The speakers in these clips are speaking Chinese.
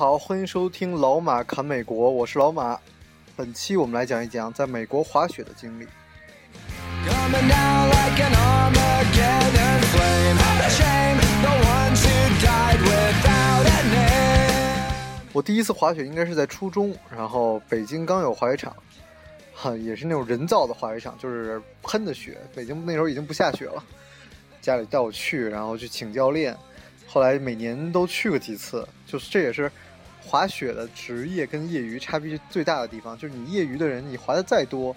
好，欢迎收听老马侃美国，我是老马。本期我们来讲一讲在美国滑雪的经历。我第一次滑雪应该是在初中，然后北京刚有滑雪场，哈，也是那种人造的滑雪场，就是喷的雪。北京那时候已经不下雪了，家里带我去，然后去请教练。后来每年都去过几次，就是这也是滑雪的职业跟业余差别最大的地方。就是你业余的人，你滑的再多，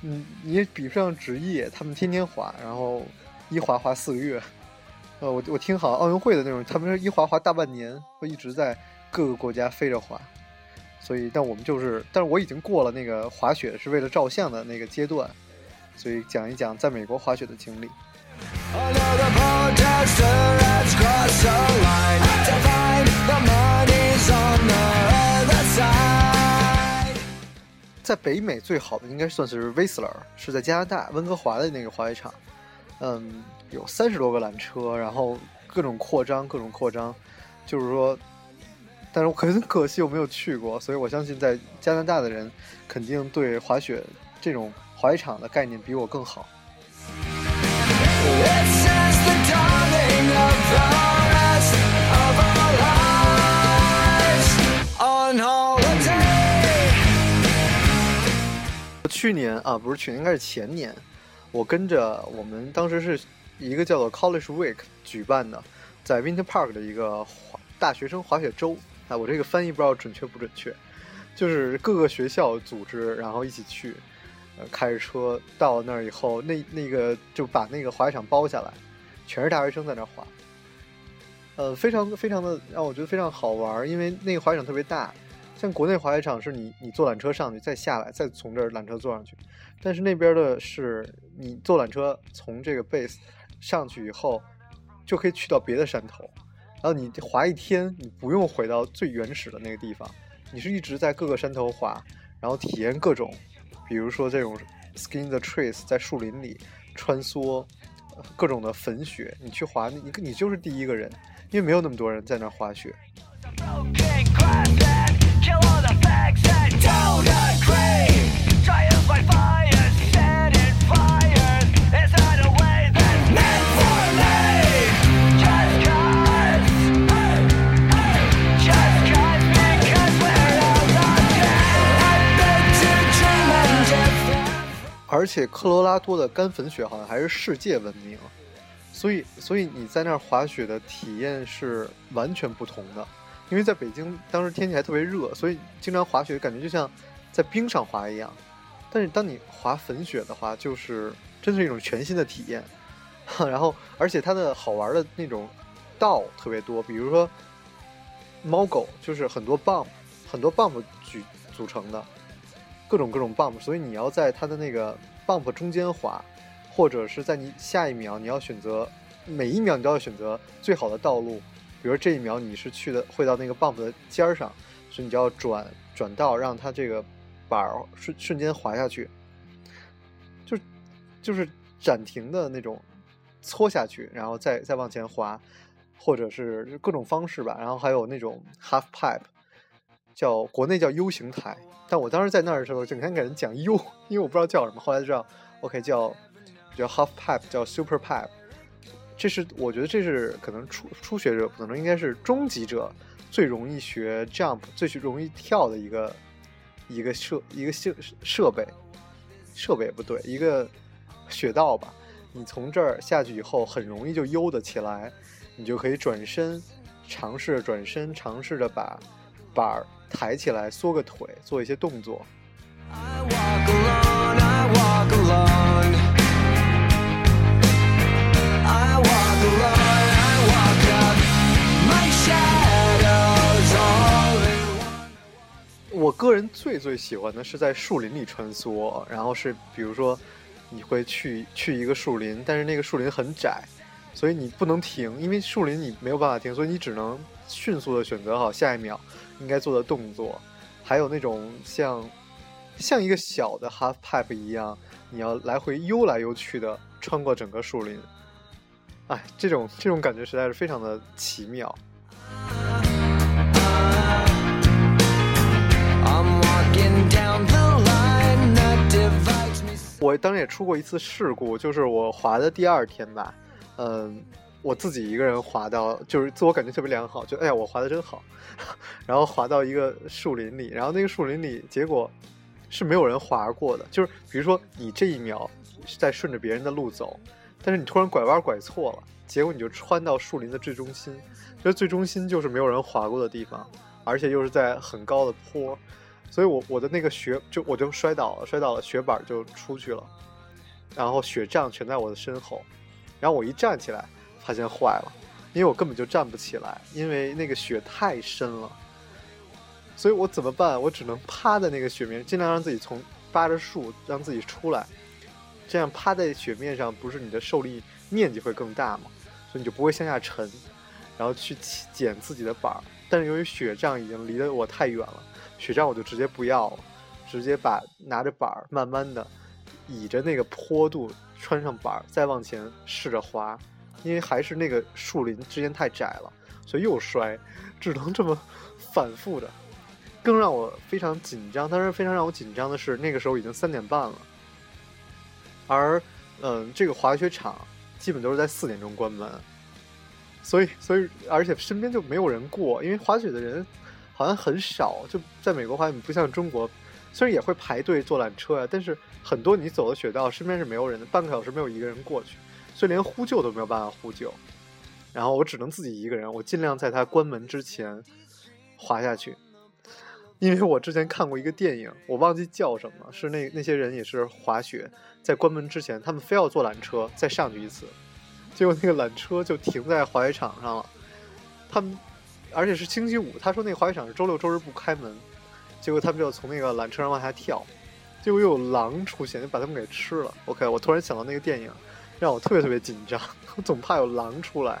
嗯，你也比不上职业。他们天天滑，然后一滑滑四个月。呃，我我听好奥运会的那种，他们是一滑滑大半年，会一直在各个国家飞着滑。所以，但我们就是，但是我已经过了那个滑雪是为了照相的那个阶段，所以讲一讲在美国滑雪的经历。在北美最好的应该算是 Whistler，是在加拿大温哥华的那个滑雪场。嗯，有三十多个缆车，然后各种扩张，各种扩张。就是说，但是我很可惜我没有去过，所以我相信在加拿大的人肯定对滑雪这种滑雪场的概念比我更好。去年啊，不是去年，应该是前年，我跟着我们当时是一个叫做 College Week 举办的，在 Winter Park 的一个滑大学生滑雪周。哎，我这个翻译不知道准确不准确，就是各个学校组织，然后一起去。呃，开着车到那儿以后，那那个就把那个滑雪场包下来，全是大学生在那儿滑。呃，非常非常的让我觉得非常好玩，因为那个滑雪场特别大。像国内滑雪场是你你坐缆车上去，再下来，再从这儿缆车坐上去。但是那边的是你坐缆车从这个 base 上去以后，就可以去到别的山头，然后你滑一天，你不用回到最原始的那个地方，你是一直在各个山头滑，然后体验各种。比如说这种 skin the trees 在树林里穿梭，各种的粉雪，你去滑，你你就是第一个人，因为没有那么多人在那滑雪。而且科罗拉多的干粉雪好像还是世界闻名，所以所以你在那儿滑雪的体验是完全不同的。因为在北京当时天气还特别热，所以经常滑雪感觉就像在冰上滑一样。但是当你滑粉雪的话，就是真是一种全新的体验。然后而且它的好玩的那种道特别多，比如说猫狗，就是很多 bump，很多 bump 组组成的。各种各种 bump，所以你要在它的那个 bump 中间滑，或者是在你下一秒你要选择每一秒你都要选择最好的道路。比如这一秒你是去的会到那个 bump 的尖儿上，所以你就要转转道，让它这个板儿瞬瞬间滑下去，就就是暂停的那种搓下去，然后再再往前滑，或者是各种方式吧。然后还有那种 half pipe。叫国内叫 U 型台，但我当时在那儿的时候，整天给人讲 U，因为我不知道叫什么。后来知道，OK 叫叫 Half Pipe，叫 Super Pipe。这是我觉得这是可能初初学者，可能应该是中级者最容易学 Jump、最容易跳的一个一个设一个设设备设备不对，一个雪道吧。你从这儿下去以后，很容易就悠的起来，你就可以转身，尝试着转身，尝试着把板儿。抬起来，缩个腿，做一些动作。我个人最最喜欢的是在树林里穿梭，然后是比如说你会去去一个树林，但是那个树林很窄，所以你不能停，因为树林你没有办法停，所以你只能迅速的选择好下一秒。应该做的动作，还有那种像像一个小的 half pipe 一样，你要来回悠来悠去的穿过整个树林，哎，这种这种感觉实在是非常的奇妙。我当时也出过一次事故，就是我滑的第二天吧，嗯，我自己一个人滑到，就是自我感觉特别良好，就哎呀我滑的真好，然后滑到一个树林里，然后那个树林里结果是没有人滑过的，就是比如说你这一秒是在顺着别人的路走，但是你突然拐弯拐错了，结果你就穿到树林的最中心，这最中心就是没有人滑过的地方，而且又是在很高的坡。所以，我我的那个雪就我就摔倒了，摔倒了，雪板就出去了，然后雪杖全在我的身后，然后我一站起来，发现坏了，因为我根本就站不起来，因为那个雪太深了，所以我怎么办？我只能趴在那个雪面，尽量让自己从扒着树让自己出来，这样趴在雪面上，不是你的受力面积会更大吗？所以你就不会向下沉，然后去捡自己的板儿。但是由于雪杖已经离得我太远了。雪杖我就直接不要了，直接把拿着板儿，慢慢的倚着那个坡度穿上板儿，再往前试着滑，因为还是那个树林之间太窄了，所以又摔，只能这么反复的。更让我非常紧张，当然非常让我紧张的是，那个时候已经三点半了，而嗯，这个滑雪场基本都是在四点钟关门，所以所以而且身边就没有人过，因为滑雪的人。好像很少，就在美国滑雪不像中国，虽然也会排队坐缆车呀，但是很多你走的雪道身边是没有人的，半个小时没有一个人过去，所以连呼救都没有办法呼救。然后我只能自己一个人，我尽量在它关门之前滑下去，因为我之前看过一个电影，我忘记叫什么，是那那些人也是滑雪，在关门之前，他们非要坐缆车再上去一次，结果那个缆车就停在滑雪场上了，他们。而且是星期五，他说那滑雪场是周六周日不开门，结果他们就从那个缆车上往下跳，结果又有狼出现，就把他们给吃了。OK，我突然想到那个电影，让我特别特别紧张，我总怕有狼出来。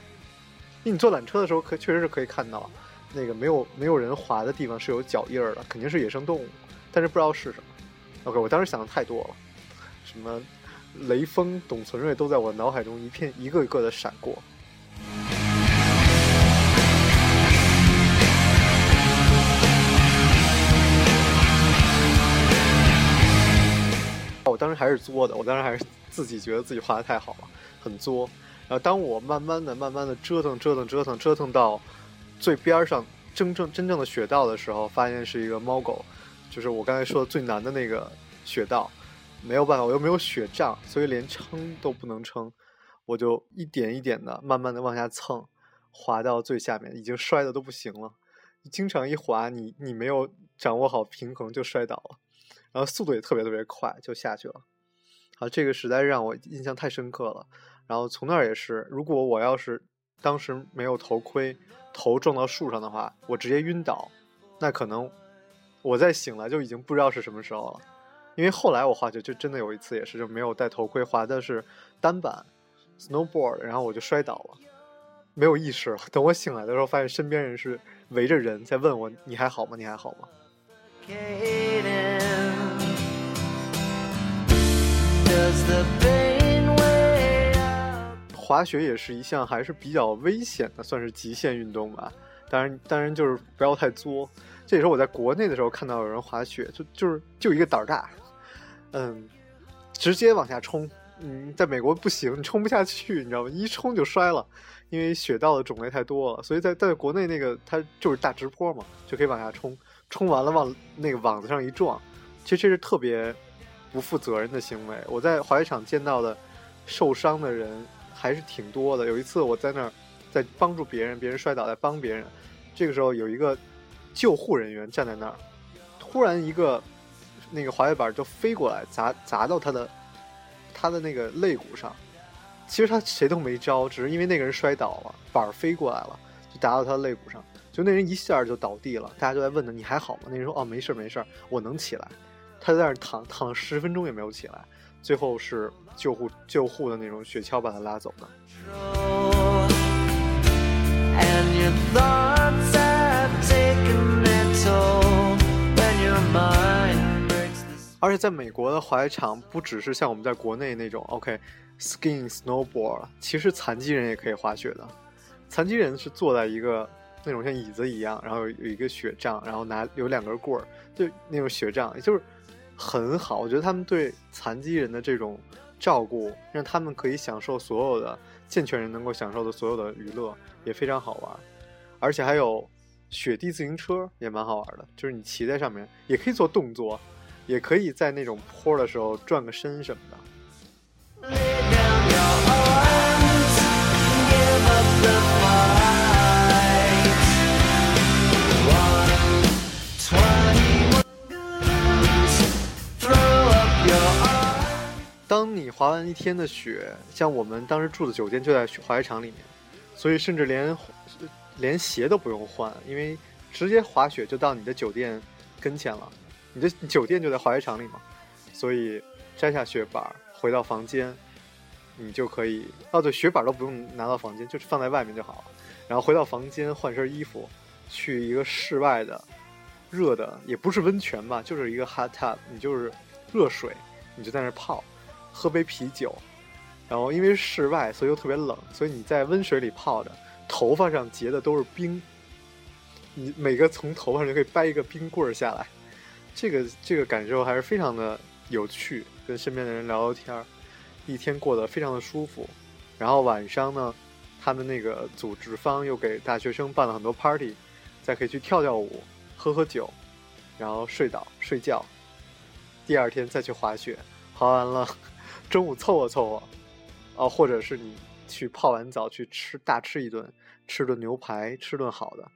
因为你坐缆车的时候，可确实是可以看到，那个没有没有人滑的地方是有脚印儿的，肯定是野生动物，但是不知道是什么。OK，我当时想的太多了，什么雷锋、董存瑞都在我脑海中一片一个一个的闪过。我当时还是作的，我当时还是自己觉得自己画的太好了，很作。然后当我慢慢的、慢慢的折腾、折腾、折腾、折腾到最边上真正真正的雪道的时候，发现是一个猫狗，就是我刚才说的最难的那个雪道，没有办法，我又没有雪杖，所以连撑都不能撑，我就一点一点的慢慢的往下蹭，滑到最下面，已经摔的都不行了。经常一滑，你你没有掌握好平衡就摔倒了。然后速度也特别特别快，就下去了。啊，这个实在让我印象太深刻了。然后从那儿也是，如果我要是当时没有头盔，头撞到树上的话，我直接晕倒，那可能我再醒来就已经不知道是什么时候了。因为后来我滑雪就真的有一次也是，就没有戴头盔，滑的是单板 snowboard，然后我就摔倒了，没有意识了。等我醒来的时候，发现身边人是围着人在问我：“你还好吗？你还好吗？”滑雪也是一项还是比较危险的，算是极限运动吧。当然，当然就是不要太作。这也是我在国内的时候看到有人滑雪，就就是就一个胆儿大，嗯，直接往下冲。嗯，在美国不行，你冲不下去，你知道吗？一冲就摔了，因为雪道的种类太多了。所以在在国内那个它就是大直坡嘛，就可以往下冲，冲完了往那个网子上一撞，其实这是特别。不负责任的行为，我在滑雪场见到的受伤的人还是挺多的。有一次我在那儿在帮助别人，别人摔倒在帮别人，这个时候有一个救护人员站在那儿，突然一个那个滑雪板就飞过来砸砸到他的他的那个肋骨上。其实他谁都没招，只是因为那个人摔倒了，板飞过来了就砸到他的肋骨上，就那人一下就倒地了。大家就在问他你还好吗？那人说哦没事没事，我能起来。他就在那儿躺躺了十分钟也没有起来，最后是救护救护的那种雪橇把他拉走的。而且在美国的滑雪场不只是像我们在国内那种 OK skiing snowboard，其实残疾人也可以滑雪的。残疾人是坐在一个那种像椅子一样，然后有有一个雪杖，然后拿有两根棍儿，就那种雪杖，就是。很好。我觉得他们对残疾人的这种照顾，让他们可以享受所有的健全人能够享受的所有的娱乐，也非常好玩。而且还有雪地自行车，也蛮好玩的，就是你骑在上面，也可以做动作，也可以在那种坡的时候转个身什么的。当你滑完一天的雪，像我们当时住的酒店就在滑雪场里面，所以甚至连 连鞋都不用换，因为直接滑雪就到你的酒店跟前了，你的酒店就在滑雪场里嘛，所以摘下雪板回到房间，你就可以哦，对，雪板都不用拿到房间，就放在外面就好了。然后回到房间换身衣服，去一个室外的热的，也不是温泉吧，就是一个 hot tub，你就是热水，你就在那泡。喝杯啤酒，然后因为室外，所以又特别冷，所以你在温水里泡着，头发上结的都是冰。你每个从头发上就可以掰一个冰棍下来，这个这个感受还是非常的有趣。跟身边的人聊聊天儿，一天过得非常的舒服。然后晚上呢，他们那个组织方又给大学生办了很多 party，再可以去跳跳舞、喝喝酒，然后睡倒睡觉。第二天再去滑雪，滑完了。中午凑合凑合，哦，或者是你去泡完澡去吃大吃一顿，吃顿牛排，吃顿好的。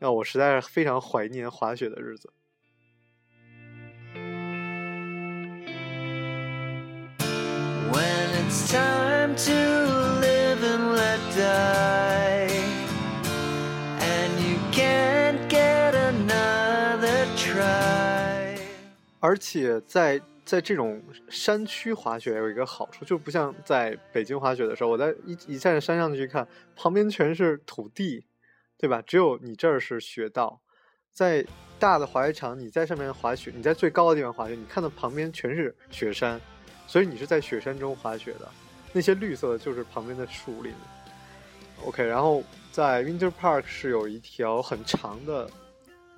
那我实在是非常怀念滑雪的日子。而且在。在这种山区滑雪有一个好处，就不像在北京滑雪的时候，我在一一站在山上去看，旁边全是土地，对吧？只有你这儿是雪道。在大的滑雪场，你在上面滑雪，你在最高的地方滑雪，你看到旁边全是雪山，所以你是在雪山中滑雪的。那些绿色的就是旁边的树林。OK，然后在 Winter Park 是有一条很长的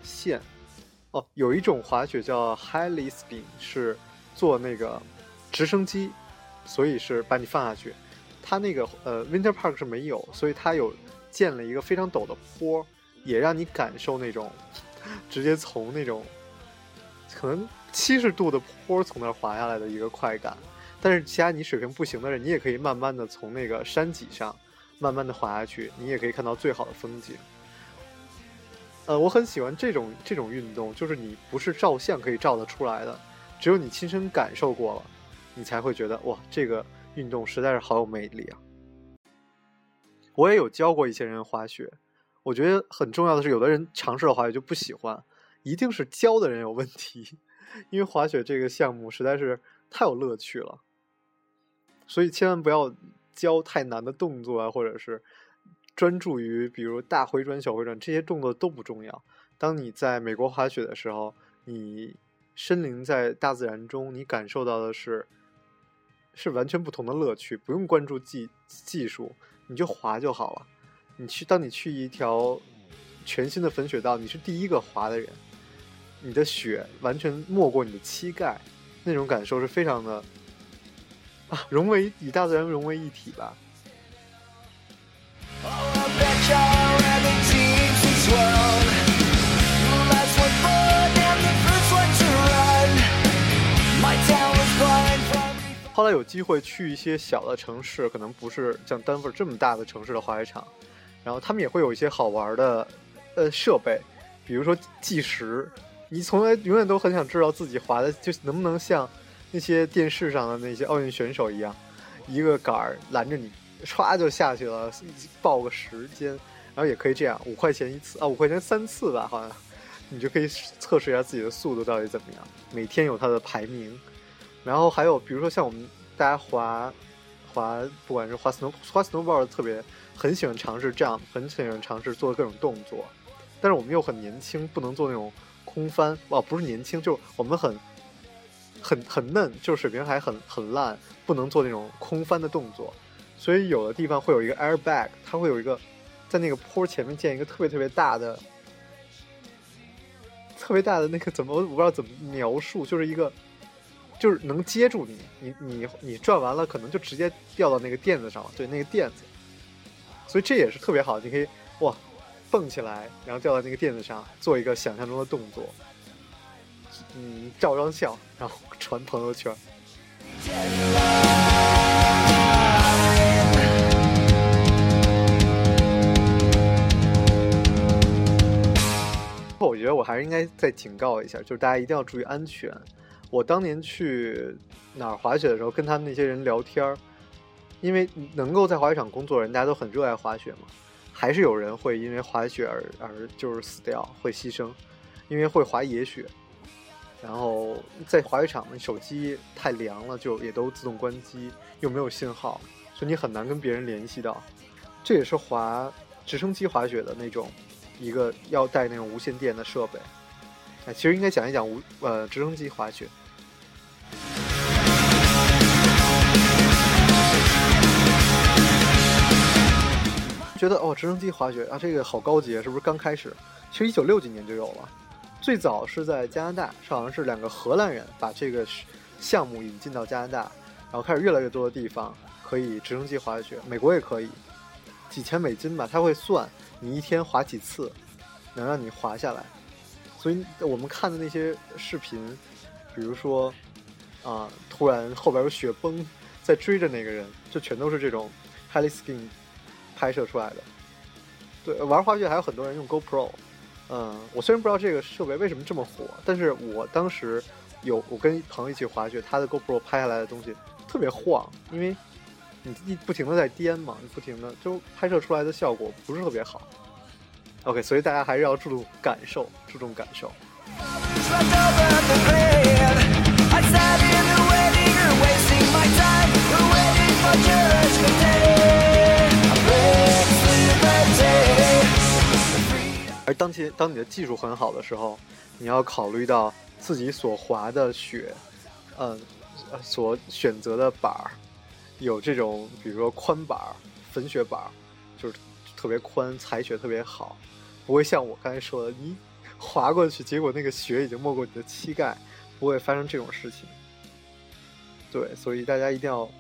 线，哦，有一种滑雪叫 High Spin 是。坐那个直升机，所以是把你放下去。它那个呃，Winter Park 是没有，所以它有建了一个非常陡的坡，也让你感受那种 直接从那种可能七十度的坡从那儿滑下来的一个快感。但是其他你水平不行的人，你也可以慢慢的从那个山脊上慢慢的滑下去，你也可以看到最好的风景。呃，我很喜欢这种这种运动，就是你不是照相可以照得出来的。只有你亲身感受过了，你才会觉得哇，这个运动实在是好有魅力啊！我也有教过一些人滑雪，我觉得很重要的是，有的人尝试了滑雪就不喜欢，一定是教的人有问题，因为滑雪这个项目实在是太有乐趣了，所以千万不要教太难的动作啊，或者是专注于比如大回转、小回转这些动作都不重要。当你在美国滑雪的时候，你。身临在大自然中，你感受到的是，是完全不同的乐趣。不用关注技技术，你就滑就好了。你去，当你去一条全新的粉雪道，你是第一个滑的人，你的雪完全没过你的膝盖，那种感受是非常的啊，融为与大自然融为一体吧。后来有机会去一些小的城市，可能不是像丹佛这么大的城市的滑雪场，然后他们也会有一些好玩的，呃，设备，比如说计时。你从来永远都很想知道自己滑的就能不能像那些电视上的那些奥运选手一样，一个杆儿拦着你，唰就下去了，报个时间。然后也可以这样，五块钱一次啊，五块钱三次吧，好像，你就可以测试一下自己的速度到底怎么样。每天有它的排名。然后还有，比如说像我们大家滑滑，不管是滑 snow 滑 snowboard，特别很喜欢尝试这样，很喜欢尝试做各种动作。但是我们又很年轻，不能做那种空翻。哦，不是年轻，就我们很很很嫩，就是水平还很很烂，不能做那种空翻的动作。所以有的地方会有一个 airbag，它会有一个在那个坡前面建一个特别特别大的特别大的那个怎么我不知道怎么描述，就是一个就是能接住你，你你你转完了可能就直接掉到那个垫子上了，对，那个垫子，所以这也是特别好，你可以哇蹦起来，然后掉到那个垫子上，做一个想象中的动作，嗯，照张相，然后传朋友圈。我觉得我还是应该再警告一下，就是大家一定要注意安全。我当年去哪儿滑雪的时候，跟他们那些人聊天儿，因为能够在滑雪场工作的人，大家都很热爱滑雪嘛，还是有人会因为滑雪而而就是死掉，会牺牲，因为会滑野雪。然后在滑雪场，手机太凉了，就也都自动关机，又没有信号，所以你很难跟别人联系到。这也是滑直升机滑雪的那种。一个要带那种无线电的设备，哎，其实应该讲一讲无呃直升机滑雪。觉得哦，直升机滑雪啊，这个好高级，是不是刚开始？其实一九六几年就有了，最早是在加拿大，是好像是两个荷兰人把这个项目引进到加拿大，然后开始越来越多的地方可以直升机滑雪，美国也可以，几千美金吧，他会算。你一天滑几次，能让你滑下来？所以我们看的那些视频，比如说，啊，突然后边有雪崩在追着那个人，就全都是这种 heli skin 拍摄出来的。对，玩滑雪还有很多人用 GoPro。嗯，我虽然不知道这个设备为什么这么火，但是我当时有我跟朋友一起滑雪，他的 GoPro 拍下来的东西特别晃，因为。你一不停的在颠嘛，你不停的就拍摄出来的效果不是特别好。OK，所以大家还是要注重感受，注重感受。而当前当你的技术很好的时候，你要考虑到自己所滑的雪，嗯，所选择的板儿。有这种，比如说宽板儿、粉雪板儿，就是特别宽，踩雪特别好，不会像我刚才说的，你 滑过去，结果那个雪已经没过你的膝盖，不会发生这种事情。对，所以大家一定要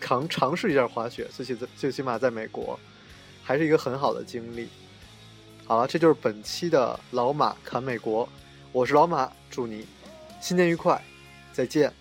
尝尝试一下滑雪，最起最起码在美国，还是一个很好的经历。好了，这就是本期的老马侃美国，我是老马，祝你新年愉快，再见。